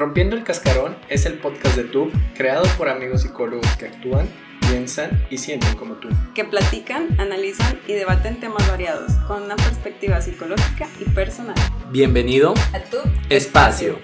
Rompiendo el Cascarón es el podcast de TUB creado por amigos psicólogos que actúan, piensan y sienten como tú. Que platican, analizan y debaten temas variados con una perspectiva psicológica y personal. Bienvenido A tu Espacio.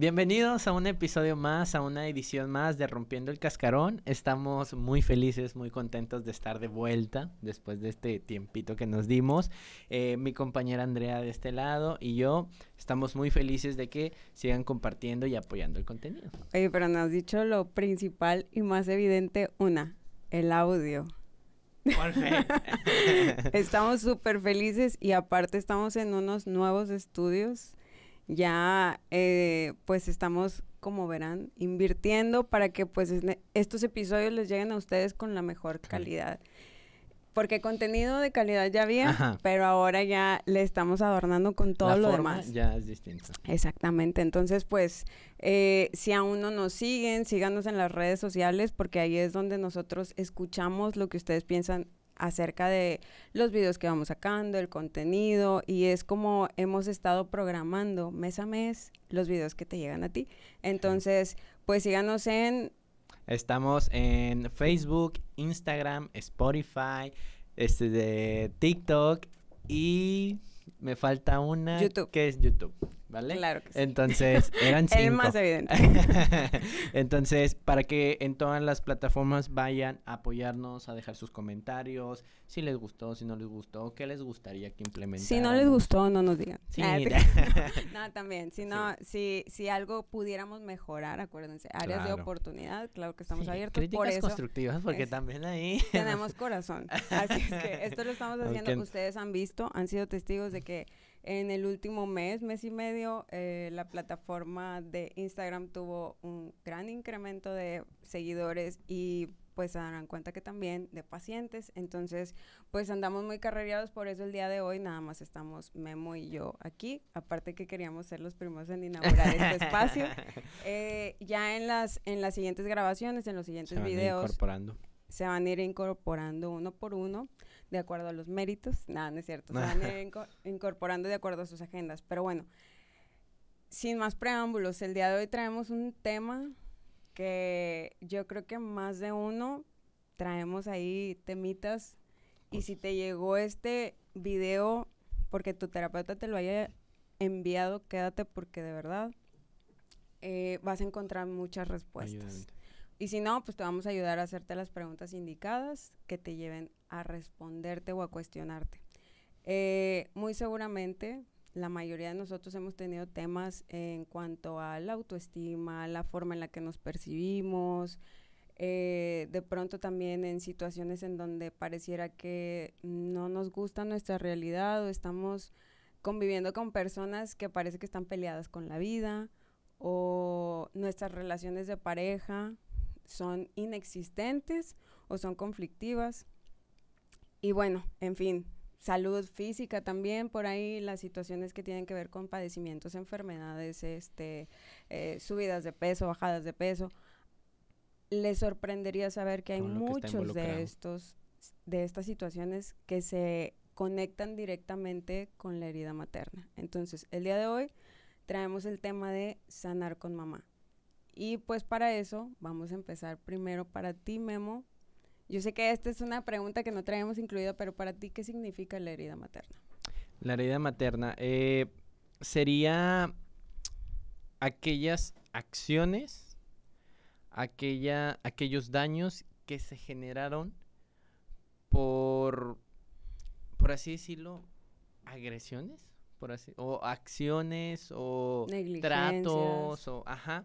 Bienvenidos a un episodio más, a una edición más de Rompiendo el Cascarón. Estamos muy felices, muy contentos de estar de vuelta después de este tiempito que nos dimos. Eh, mi compañera Andrea de este lado y yo estamos muy felices de que sigan compartiendo y apoyando el contenido. Oye, pero nos has dicho lo principal y más evidente, una, el audio. estamos súper felices y aparte estamos en unos nuevos estudios ya eh, pues estamos, como verán, invirtiendo para que pues estos episodios les lleguen a ustedes con la mejor calidad. Porque contenido de calidad ya había, pero ahora ya le estamos adornando con todo lo demás. Ya es distinto. Exactamente. Entonces, pues, eh, si aún no nos siguen, síganos en las redes sociales, porque ahí es donde nosotros escuchamos lo que ustedes piensan acerca de los videos que vamos sacando, el contenido, y es como hemos estado programando mes a mes los videos que te llegan a ti. Entonces, pues síganos en... Estamos en Facebook, Instagram, Spotify, este de TikTok y me falta una YouTube. que es YouTube. ¿Vale? Claro que sí. Entonces, eran cinco. El más evidente. Entonces, para que en todas las plataformas vayan a apoyarnos, a dejar sus comentarios, si les gustó, si no les gustó, qué les gustaría que implementáramos. Si no les gustó, no nos digan. Sí, Ah, no, también, si no, si, si algo pudiéramos mejorar, acuérdense, áreas de oportunidad, claro que estamos Sí, abiertos. Críticas por eso constructivas, porque es- también ahí... tenemos corazón. Así es que esto lo estamos haciendo. Aunque- Ustedes han visto, han sido testigos de que en el último mes, mes y medio, eh, la plataforma de Instagram tuvo un gran incremento de seguidores y pues se darán cuenta que también de pacientes. Entonces, pues andamos muy carrereados, por eso el día de hoy nada más estamos Memo y yo aquí. Aparte que queríamos ser los primeros en inaugurar este espacio. Eh, ya en las, en las siguientes grabaciones, en los Se siguientes van a ir videos, incorporando. Se van a ir incorporando uno por uno de acuerdo a los méritos. Nada, no es cierto. Se van a ir inco- incorporando de acuerdo a sus agendas. Pero bueno, sin más preámbulos, el día de hoy traemos un tema que yo creo que más de uno traemos ahí temitas. Y si te llegó este video porque tu terapeuta te lo haya enviado, quédate porque de verdad eh, vas a encontrar muchas respuestas. Ayúdame. Y si no, pues te vamos a ayudar a hacerte las preguntas indicadas que te lleven a responderte o a cuestionarte. Eh, muy seguramente la mayoría de nosotros hemos tenido temas en cuanto a la autoestima, la forma en la que nos percibimos, eh, de pronto también en situaciones en donde pareciera que no nos gusta nuestra realidad o estamos conviviendo con personas que parece que están peleadas con la vida o nuestras relaciones de pareja son inexistentes o son conflictivas. Y bueno, en fin, salud física también, por ahí las situaciones que tienen que ver con padecimientos, enfermedades, este, eh, subidas de peso, bajadas de peso. Les sorprendería saber que hay que está muchos de estos, de estas situaciones que se conectan directamente con la herida materna. Entonces, el día de hoy traemos el tema de sanar con mamá. Y pues para eso vamos a empezar primero para ti, Memo. Yo sé que esta es una pregunta que no traemos incluida, pero para ti, ¿qué significa la herida materna? La herida materna eh, sería aquellas acciones, aquella, aquellos daños que se generaron por, por así decirlo, agresiones, por así, o acciones o tratos o ajá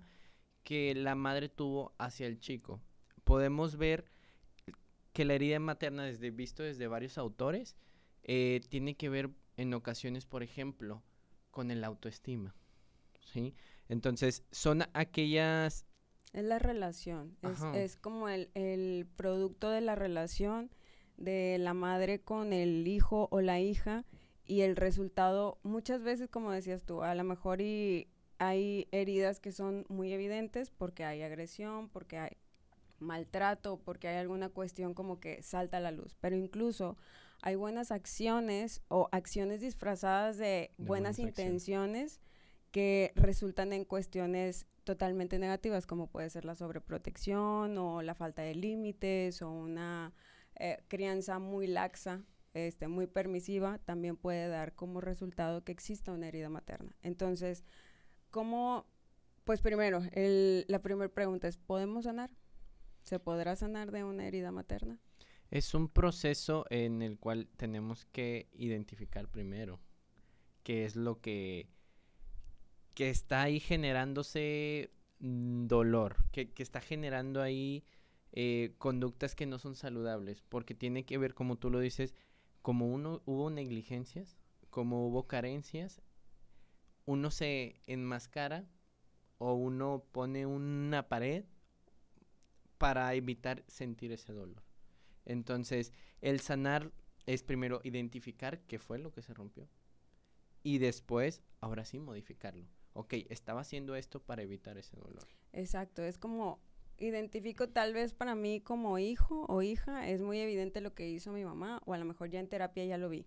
que la madre tuvo hacia el chico. Podemos ver que la herida materna, desde visto desde varios autores, eh, tiene que ver en ocasiones, por ejemplo, con el autoestima. ¿sí? Entonces, son aquellas... Es la relación, es, como el, el producto de la relación de la madre con el hijo o la hija y el resultado, muchas veces, como decías tú, a lo mejor y hay heridas que son muy evidentes porque hay agresión, porque hay maltrato, porque hay alguna cuestión como que salta a la luz, pero incluso hay buenas acciones o acciones disfrazadas de, De buenas buenas acciones. intenciones que resultan en cuestiones totalmente negativas, como puede ser la sobreprotección o la falta de límites o una eh, crianza muy laxa, este, muy permisiva, también puede dar como resultado que exista una herida materna. Entonces, ¿cómo? Pues primero, la primera pregunta es, ¿podemos sanar? ¿Se podrá sanar de una herida materna? Es un proceso en el cual tenemos que identificar primero qué es lo que, que está ahí generándose mm, dolor, que, que está generando ahí eh, conductas que no son saludables, porque tiene que ver, como tú lo dices, como uno hubo negligencias, como hubo carencias, uno se enmascara o uno pone una pared para evitar sentir ese dolor. Entonces, el sanar es primero identificar qué fue lo que se rompió y después, ahora sí, modificarlo. Ok, estaba haciendo esto para evitar ese dolor. Exacto, es como identifico tal vez para mí como hijo o hija, es muy evidente lo que hizo mi mamá o a lo mejor ya en terapia ya lo vi.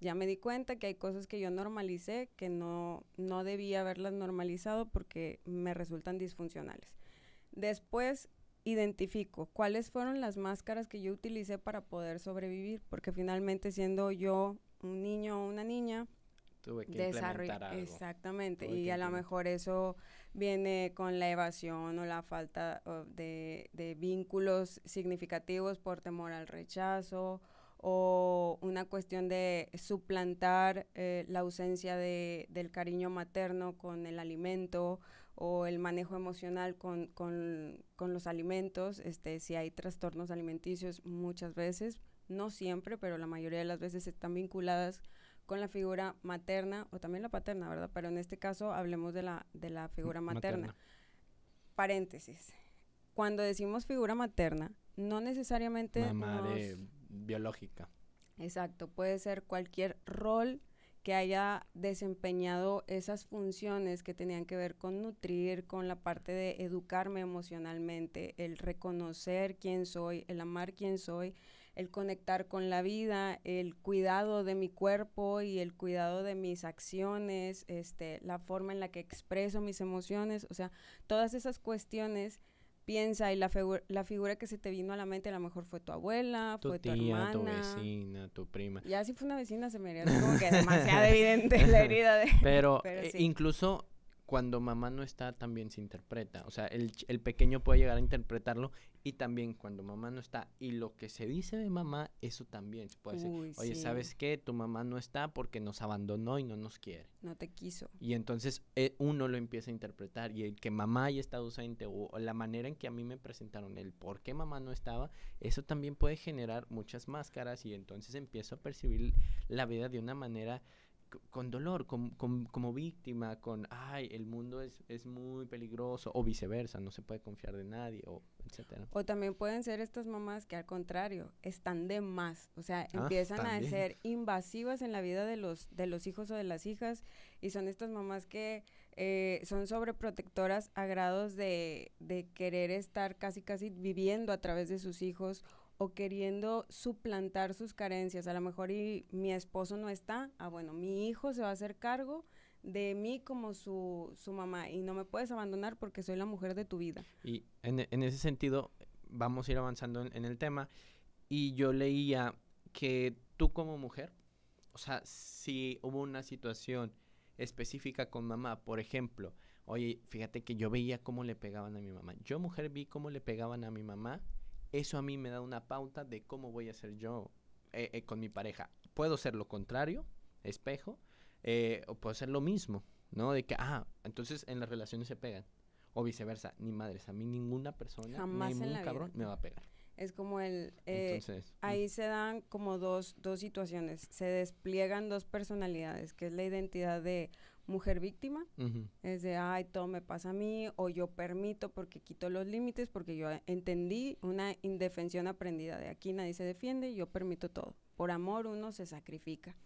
Ya me di cuenta que hay cosas que yo normalicé que no, no debía haberlas normalizado porque me resultan disfuncionales. Después identifico cuáles fueron las máscaras que yo utilicé para poder sobrevivir, porque finalmente siendo yo un niño o una niña, Tuve que implementar algo. Exactamente, Tuve y a lo mejor eso viene con la evasión o la falta de, de vínculos significativos por temor al rechazo o una cuestión de suplantar eh, la ausencia de, del cariño materno con el alimento o el manejo emocional con, con, con los alimentos, este, si hay trastornos alimenticios muchas veces, no siempre, pero la mayoría de las veces están vinculadas con la figura materna o también la paterna, ¿verdad? Pero en este caso hablemos de la, de la figura materna. Paréntesis. Cuando decimos figura materna, no necesariamente... Madre nos- biológica. Exacto, puede ser cualquier rol que haya desempeñado esas funciones que tenían que ver con nutrir, con la parte de educarme emocionalmente, el reconocer quién soy, el amar quién soy, el conectar con la vida, el cuidado de mi cuerpo y el cuidado de mis acciones, este, la forma en la que expreso mis emociones, o sea, todas esas cuestiones piensa y la, figu- la figura que se te vino a la mente a lo mejor fue tu abuela, Tu fue tu tía, tu hermana. vecina, tu prima. Ya si fue una vecina se me haría como que demasiado evidente la herida de... Pero, Pero eh, sí. incluso cuando mamá no está, también se interpreta. O sea, el, el pequeño puede llegar a interpretarlo y también cuando mamá no está y lo que se dice de mamá, eso también se puede decir. Oye, sí, ¿sabes qué? Tu mamá no está porque nos abandonó y no nos quiere. No te quiso. Y entonces eh, uno lo empieza a interpretar y el que mamá haya estado ausente o, o la manera en que a mí me presentaron el por qué mamá no estaba, eso también puede generar muchas máscaras y entonces empiezo a percibir la vida de una manera con dolor, con- con- como víctima, con, ay, el mundo es, es muy peligroso o viceversa, no se puede confiar de nadie o etcétera. O también pueden ser estas mamás que al contrario están de más, o sea, Ah, empiezan a ser invasivas en la vida de los, de los hijos o de las hijas y son estas mamás que eh, son sobreprotectoras a grados de, de querer estar casi casi viviendo a través de sus hijos o queriendo suplantar sus carencias. A lo mejor y mi esposo no está, ah bueno, mi hijo se va a hacer cargo de mí como su, su mamá y no me puedes abandonar porque soy la mujer de tu vida. Y en, e- en ese sentido, vamos a ir avanzando en, en el tema. Y yo leía que tú como mujer, o sea, si hubo una situación específica con mamá, por ejemplo, oye, fíjate que yo veía cómo le pegaban a mi mamá. Yo mujer vi cómo le pegaban a mi mamá. Eso a mí me da una pauta de cómo voy a ser yo eh, eh, con mi pareja. Puedo ser lo contrario, espejo, eh, o puedo ser lo mismo, ¿no? De que, ah, entonces en las relaciones se pegan. O viceversa, ni madres, a mí ninguna persona, Jamás en ningún vida. cabrón me va a pegar. Es como el... Entonces, mm, Ahí se dan como dos, dos situaciones. Se despliegan dos personalidades, que es la identidad de mujer víctima, es de, ay, todo me pasa a mí, o yo permito porque quito los límites, porque yo entendí una indefensión aprendida de aquí nadie se defiende, yo permito todo. Por amor uno se sacrifica.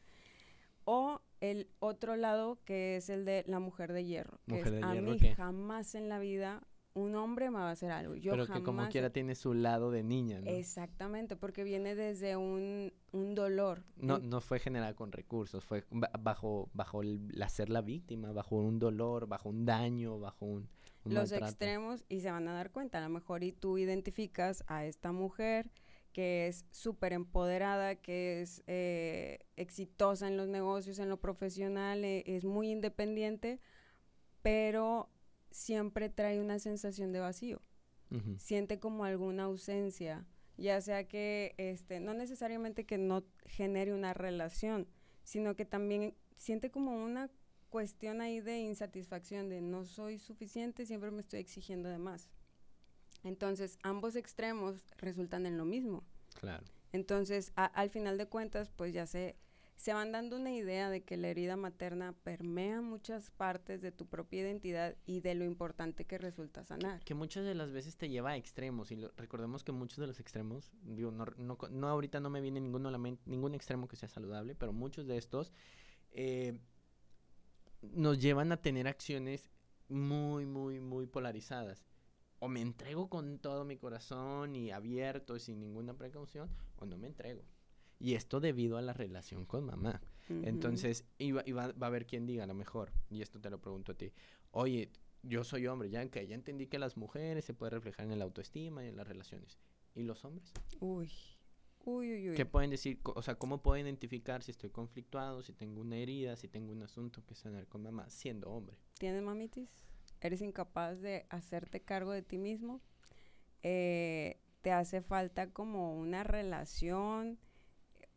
O el otro lado, que es el de la mujer de hierro, que Mujer es, de a hierro, mí ¿qué? jamás en la vida un hombre me va a hacer algo. Yo Pero que como quiera tiene su lado de niña, ¿no? Exactamente, porque viene desde un, un dolor. No, no fue generada con recursos, fue ba- bajo, bajo el, la ser la víctima, bajo un dolor, bajo un daño, bajo un, un los maltrato. extremos y se van a dar cuenta. A lo mejor y tú identificas a esta mujer que es súper empoderada, que es eh, exitosa en los negocios, en lo profesional, eh, es muy independiente, pero siempre trae una sensación de vacío. Siente como alguna ausencia, ya sea que este, no necesariamente que no genere una relación, sino que también siente como una cuestión ahí de insatisfacción, de no soy suficiente, siempre me estoy exigiendo de más. Entonces, ambos extremos resultan en lo mismo. Claro. Entonces, a- al final de cuentas, pues ya se, se van dando una idea de que la herida materna permea muchas partes de tu propia identidad y de lo importante que resulta sanar. Que muchas de las veces te lleva a extremos y lo- recordemos que muchos de los extremos, digo, no, no, no ahorita no me viene ninguno a la men- ningún extremo que sea saludable, pero muchos de estos eh, nos llevan a tener acciones muy, muy, muy polarizadas. O me entrego con todo mi corazón y abierto y sin ninguna precaución, o no me entrego. Y esto debido a la relación con mamá. Entonces, y va, y va- va a haber quien diga a lo mejor, y esto te lo pregunto a ti, oye, yo soy hombre, ya que ya entendí que las mujeres se puede reflejar en la autoestima y en las relaciones. ¿Y los hombres? Uy, uy, uy, uy. ¿Qué pueden decir? O sea, ¿cómo puedo identificar si estoy conflictuado, si tengo una herida, si tengo un asunto que sanar con mamá, siendo hombre? ¿Tienes mamitis? ¿Eres incapaz de hacerte cargo de ti mismo? Eh, ¿Te hace falta como una relación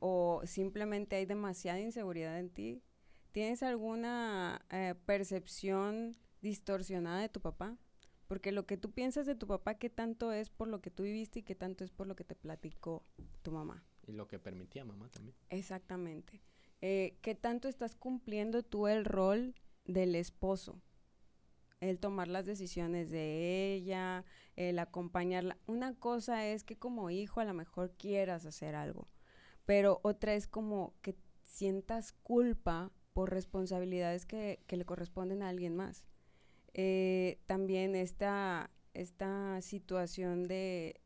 o simplemente hay demasiada inseguridad en ti? ¿Tienes alguna eh, percepción distorsionada de tu papá? Porque lo que tú piensas de tu papá, ¿qué tanto es por lo que tú viviste y qué tanto es por lo que te platicó tu mamá? Y lo que permitía mamá también. Exactamente. Eh, ¿Qué tanto estás cumpliendo tú el rol del esposo? El tomar las decisiones de ella, el acompañarla. Una cosa es que como hijo a lo mejor quieras hacer algo, pero otra es como que sientas culpa por responsabilidades que, que le corresponden a alguien más. Eh, también esta, esta situación de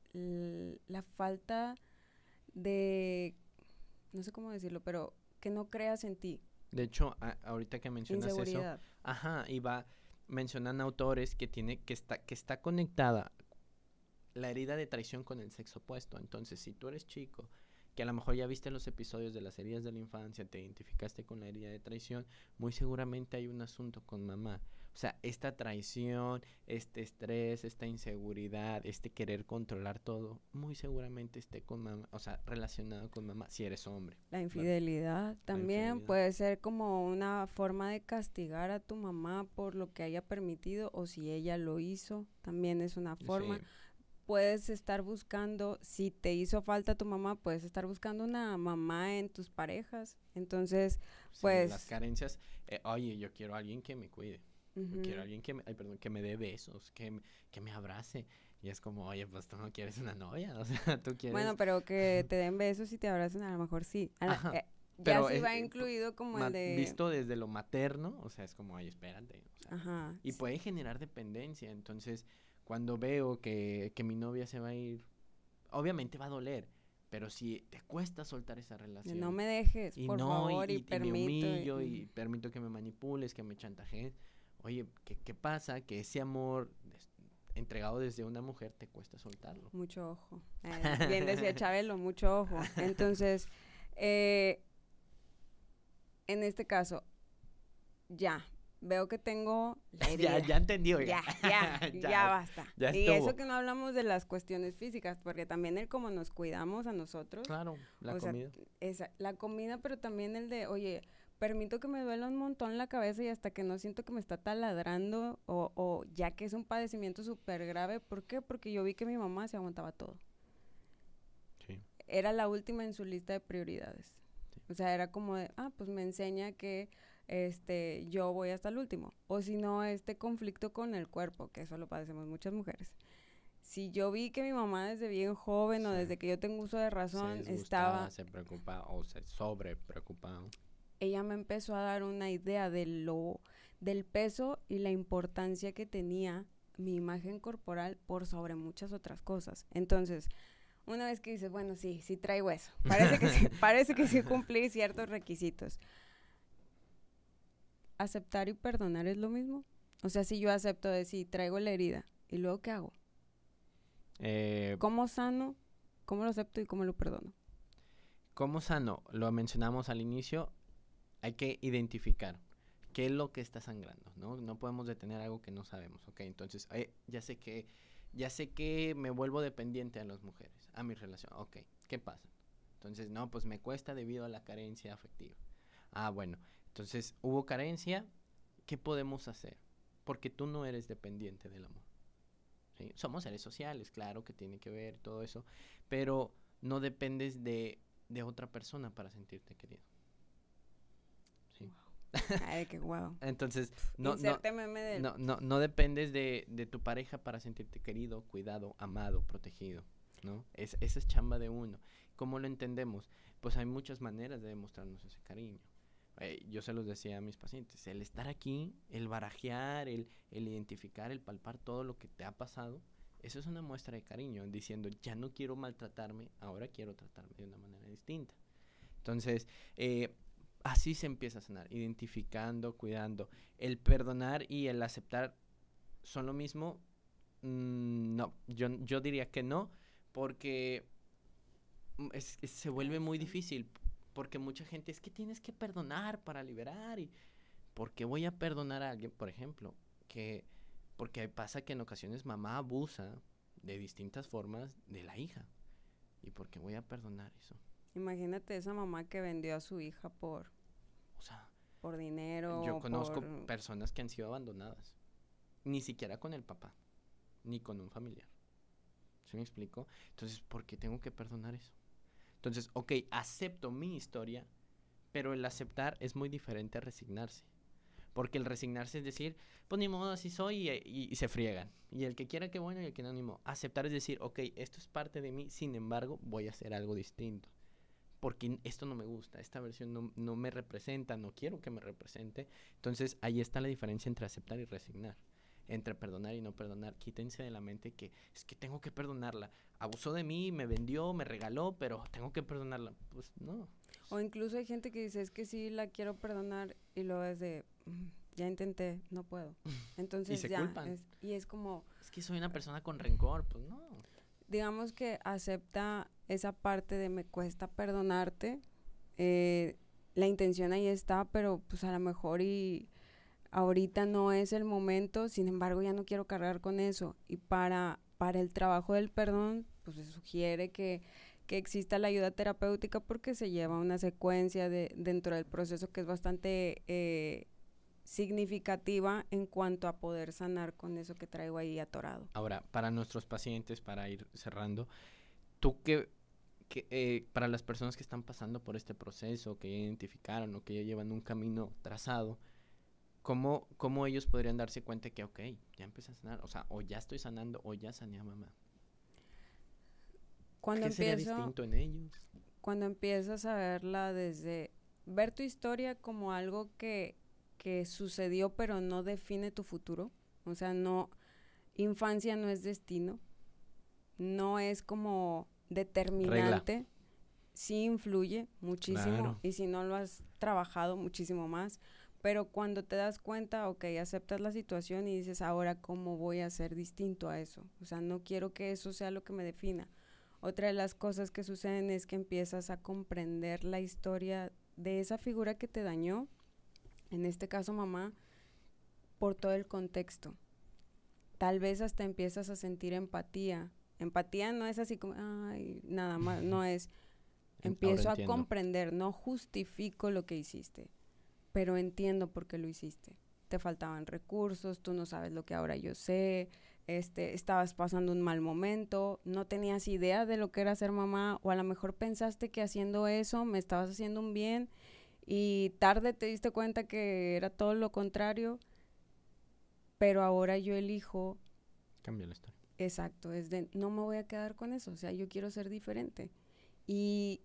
la falta de, no sé cómo decirlo, pero que no creas en ti, De hecho, a- ahorita que mencionas eso. Ajá, y va, mencionan autores que tiene, que está, que está conectada la herida de traición con el sexo opuesto. Entonces, si tú eres chico, que a lo mejor ya viste los episodios de las heridas de la infancia, te identificaste con la herida de traición, muy seguramente hay un asunto con mamá. O sea, esta traición, este estrés, esta inseguridad, este querer controlar todo, muy seguramente esté con mamá, o sea, relacionado con mamá, si eres hombre. La infidelidad también infidelidad. puede ser como una forma de castigar a tu mamá por lo que haya permitido o si ella lo hizo, también es una forma. Sí. Puedes estar buscando, si te hizo falta tu mamá, puedes estar buscando una mamá en tus parejas. Entonces, Sí, Pues- las carencias, eh, oye, yo quiero a alguien que me cuide. Yo quiero a alguien que me, ay, perdón, que me dé besos, que, me- que me abrace. Y es como, oye, pues tú no quieres una novia, o sea, tú quieres... bueno, pero que te den besos y te abracen, a lo mejor sí. A la- Ajá, eh, ya pero sí es- va eh, incluido como el de... Visto desde lo materno, o sea, es como, ay, espérate. o sea, Ajá. y sí. puede generar dependencia. Entonces, cuando veo que, que mi novia se va a ir, obviamente va a doler, pero si te cuesta soltar esa relación. No me dejes, y por no, favor, y, y, y permito. me y- humillo y, ujú. permito que me manipules, que me chantajees. Oye, ¿qué, ¿qué pasa? Que ese amor des- entregado desde una mujer te cuesta soltarlo. Mucho ojo. Eh, bien decía Chabelo, mucho ojo. Entonces, eh, en este caso, ya, veo que tengo la herida. ya, ya entendí, oiga. ya, ya, ya basta. ya y eso que no hablamos de las cuestiones físicas, porque también el cómo nos cuidamos a nosotros, Claro, la o sea, comida. esa, la comida, pero también el de, oye, permito que me duela un montón la cabeza y hasta que no siento que me está taladrando o, o ya que es un padecimiento súper grave. ¿Por qué? Porque yo vi que mi mamá se aguantaba todo. Sí. Era la última en su lista de prioridades. Sí. O sea, era como de, ah, pues me enseña que este, yo voy hasta el último. O si no, este conflicto con el cuerpo, que eso lo padecemos muchas mujeres. Si yo vi que mi mamá desde bien joven o Sí. desde que yo tengo uso de razón se estaba se preocupaba o se sobre preocupaba. ella me empezó a dar una idea de lo del peso y la importancia que tenía mi imagen corporal por sobre muchas otras cosas. Entonces, una vez que dices, bueno, sí, sí traigo eso, parece que sí, parece que sí cumplí ciertos requisitos. ¿Aceptar y perdonar es lo mismo? O sea, si yo acepto de sí, traigo la herida, ¿y luego qué hago? Eh, ¿Cómo sano? ¿Cómo lo acepto y cómo lo perdono? ¿Cómo sano? Lo mencionamos al inicio, hay que identificar qué es lo que está sangrando, ¿no? No podemos detener algo que no sabemos, ¿ok? Entonces, eh, ya sé que, ya sé que me vuelvo dependiente a las mujeres, a mi relación, ok, ¿qué pasa? Entonces, no, pues me cuesta debido a la carencia afectiva. Ah, bueno, entonces hubo carencia, ¿qué podemos hacer? Porque tú no eres dependiente del amor. ¿sí? Somos seres sociales, claro que tiene que ver todo eso, pero no dependes de, de otra persona para sentirte querido. ¿sí? Ay, qué guau. Entonces, no, no, Inserte meme del- no, no, no dependes de, de tu pareja para sentirte querido, cuidado, amado, protegido, ¿no? Es, esa es chamba de uno. ¿Cómo lo entendemos? Pues hay muchas maneras de demostrarnos ese cariño. Eh, yo se los decía a mis pacientes, el estar aquí, el barajear, el, el identificar, el palpar todo lo que te ha pasado, eso es una muestra de cariño, diciendo, ya no quiero maltratarme, ahora quiero tratarme de una manera distinta. Entonces, eh, así se empieza a sanar, identificando, cuidando. El perdonar y el aceptar son lo mismo. Mm, no, yo, yo diría que no, porque mm, es- es- se vuelve muy difícil. Porque mucha gente es que tienes que perdonar para liberar. y ¿Por qué voy a perdonar a alguien, por ejemplo? Que, porque pasa que en ocasiones mamá abusa de distintas formas de la hija. ¿Y por qué voy a perdonar eso? Imagínate esa mamá que vendió a su hija por, O sea, por dinero. Yo conozco por- personas que han sido abandonadas. Ni siquiera con el papá, ni con un familiar. ¿Sí me explico? Entonces, ¿por qué tengo que perdonar eso? Entonces, ok, acepto mi historia, pero el aceptar es muy diferente a resignarse. Porque el resignarse es decir, pues ni modo, así soy y, se friegan. Y el que quiera que bueno y el que no, ni modo. Aceptar es decir, ok, esto es parte de mí, sin embargo, voy a hacer algo distinto. Porque esto no me gusta, esta versión no, no me representa, no quiero que me represente. Entonces ahí está la diferencia entre aceptar y resignar. Entre perdonar y no perdonar. Quítense de la mente que es que tengo que perdonarla. Abusó de mí, me vendió, me regaló, pero tengo que perdonarla. Pues no. O incluso hay gente que dice, es que sí la quiero perdonar y luego es de, "Mm, ya intenté, no puedo. Entonces se ya, culpan. es- y es como, Es que soy una persona con rencor. Pues no. digamos que acepta esa parte de me cuesta perdonarte, eh, la intención ahí está, pero pues a lo mejor y ahorita no es el momento, sin embargo ya no quiero cargar con eso. Y para, para el trabajo del perdón, pues se sugiere que, que exista la ayuda terapéutica porque se lleva una secuencia de, dentro del proceso que es bastante eh, significativa en cuanto a poder sanar con eso que traigo ahí atorado. Ahora, para nuestros pacientes, para ir cerrando, tú que, que, eh, para las personas que están pasando por este proceso, que ya identificaron o que ya llevan un camino trazado, ¿cómo, cómo ellos podrían darse cuenta que, ok, ya empecé a sanar? O sea, o ya estoy sanando o ya sané a mamá. Cuando ¿Qué sería distinto en ellos? cuando empiezas a verla desde ver tu historia como algo que, que sucedió pero no define tu futuro, o sea, no infancia no es destino, no es como determinante, sí influye muchísimo Claro. y si no lo has trabajado muchísimo más, pero cuando te das cuenta, ok, aceptas la situación y dices, ahora cómo voy a ser distinto a eso, o sea, no quiero que eso sea lo que me defina. Otra de las cosas que suceden es que empiezas a comprender la historia de esa figura que te dañó, en este caso mamá, por todo el contexto. Tal vez hasta empiezas a sentir empatía. Empatía no es así como, ay, nada más, no es, empiezo a comprender, no justifico lo que hiciste, pero entiendo por qué lo hiciste. Te faltaban recursos, tú no sabes lo que ahora yo sé, este, estabas pasando un mal momento, no tenías idea de lo que era ser mamá, o a lo mejor pensaste que haciendo eso me estabas haciendo un bien y tarde te diste cuenta que era todo lo contrario, pero ahora yo elijo Cambia la historia. Exacto, es de no me voy a quedar con eso, o sea, yo quiero ser diferente. Y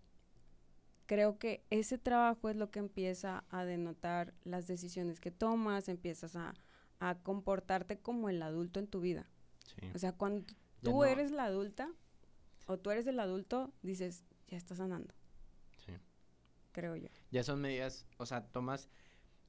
creo que ese trabajo es lo que empieza a denotar las decisiones que tomas, empiezas a, a comportarte como el adulto en tu vida. Sí. O sea, cuando tú no- eres la adulta o tú eres el adulto, dices, ya estás sanando, sí. creo yo. Ya son medidas, o sea, tomas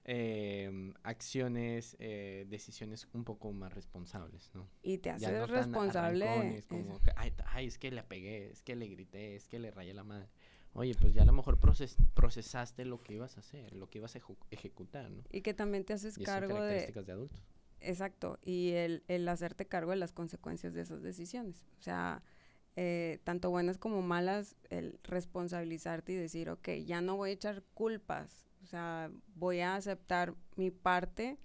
em, acciones, eh, decisiones un poco más responsables, ¿no? Y te Ya haces no tan responsable. arrancones, como que, ay, ay, es que le pegué, es que le grité, es que le rayé la madre. Oye, pues ya a lo mejor proces- procesaste lo que ibas a hacer, lo que ibas a ejecutar, ¿no? Y que también te haces Y son cargo de... características de adultos. Exacto, y el, el hacerte cargo de las consecuencias de esas decisiones. O sea, eh, tanto buenas como malas, el responsabilizarte y decir, ok, ya no voy a echar culpas, o sea, voy a aceptar mi parte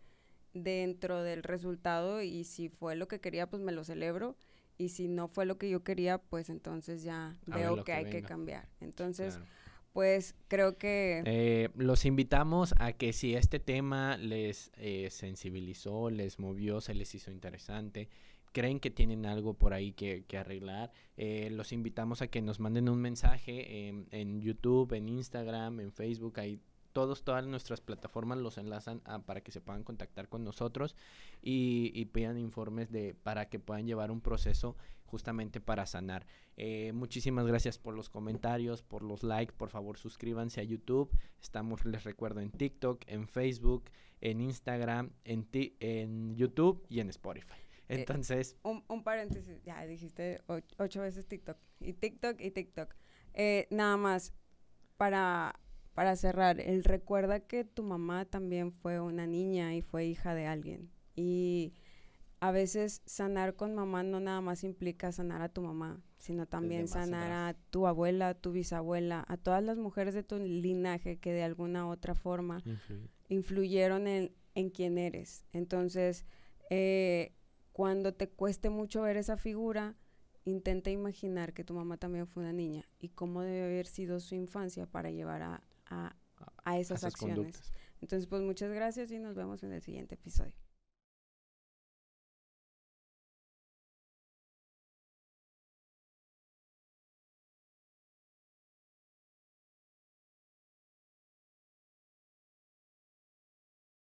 dentro del resultado y si fue lo que quería, pues me lo celebro. Y si no fue lo que yo quería, pues entonces ya veo que, que hay que cambiar. Entonces, Claro. pues creo que... Eh, los invitamos a que si este tema les eh, sensibilizó, les movió, se les hizo interesante, creen que tienen algo por ahí que, que arreglar, eh, los invitamos a que nos manden un mensaje en, en YouTube, en Instagram, en Facebook, ahí todos, todas nuestras plataformas los enlazan a- para que se puedan contactar con nosotros y, y pidan informes de para que puedan llevar un proceso justamente para sanar. Eh, muchísimas gracias por los comentarios, por los likes, por favor suscríbanse a YouTube. Estamos, les recuerdo, en TikTok, en Facebook, en Instagram, en, ti- en YouTube y en Spotify. Entonces, un, un paréntesis, ya dijiste o- ocho veces TikTok, y TikTok y TikTok. Eh, nada más, para, para cerrar, el recuerda que tu mamá también fue una niña y fue hija de alguien. Y a veces sanar con mamá no nada más implica sanar a tu mamá, sino también sanar atrás. a tu abuela, a tu bisabuela, a todas las mujeres de tu linaje que de alguna u otra forma influyeron en, en quién eres. Entonces, eh, cuando te cueste mucho ver esa figura, intenta imaginar que tu mamá también fue una niña y cómo debe haber sido su infancia para llevar a, a, a esas acciones. conductas. Entonces, pues muchas gracias y nos vemos en el siguiente episodio.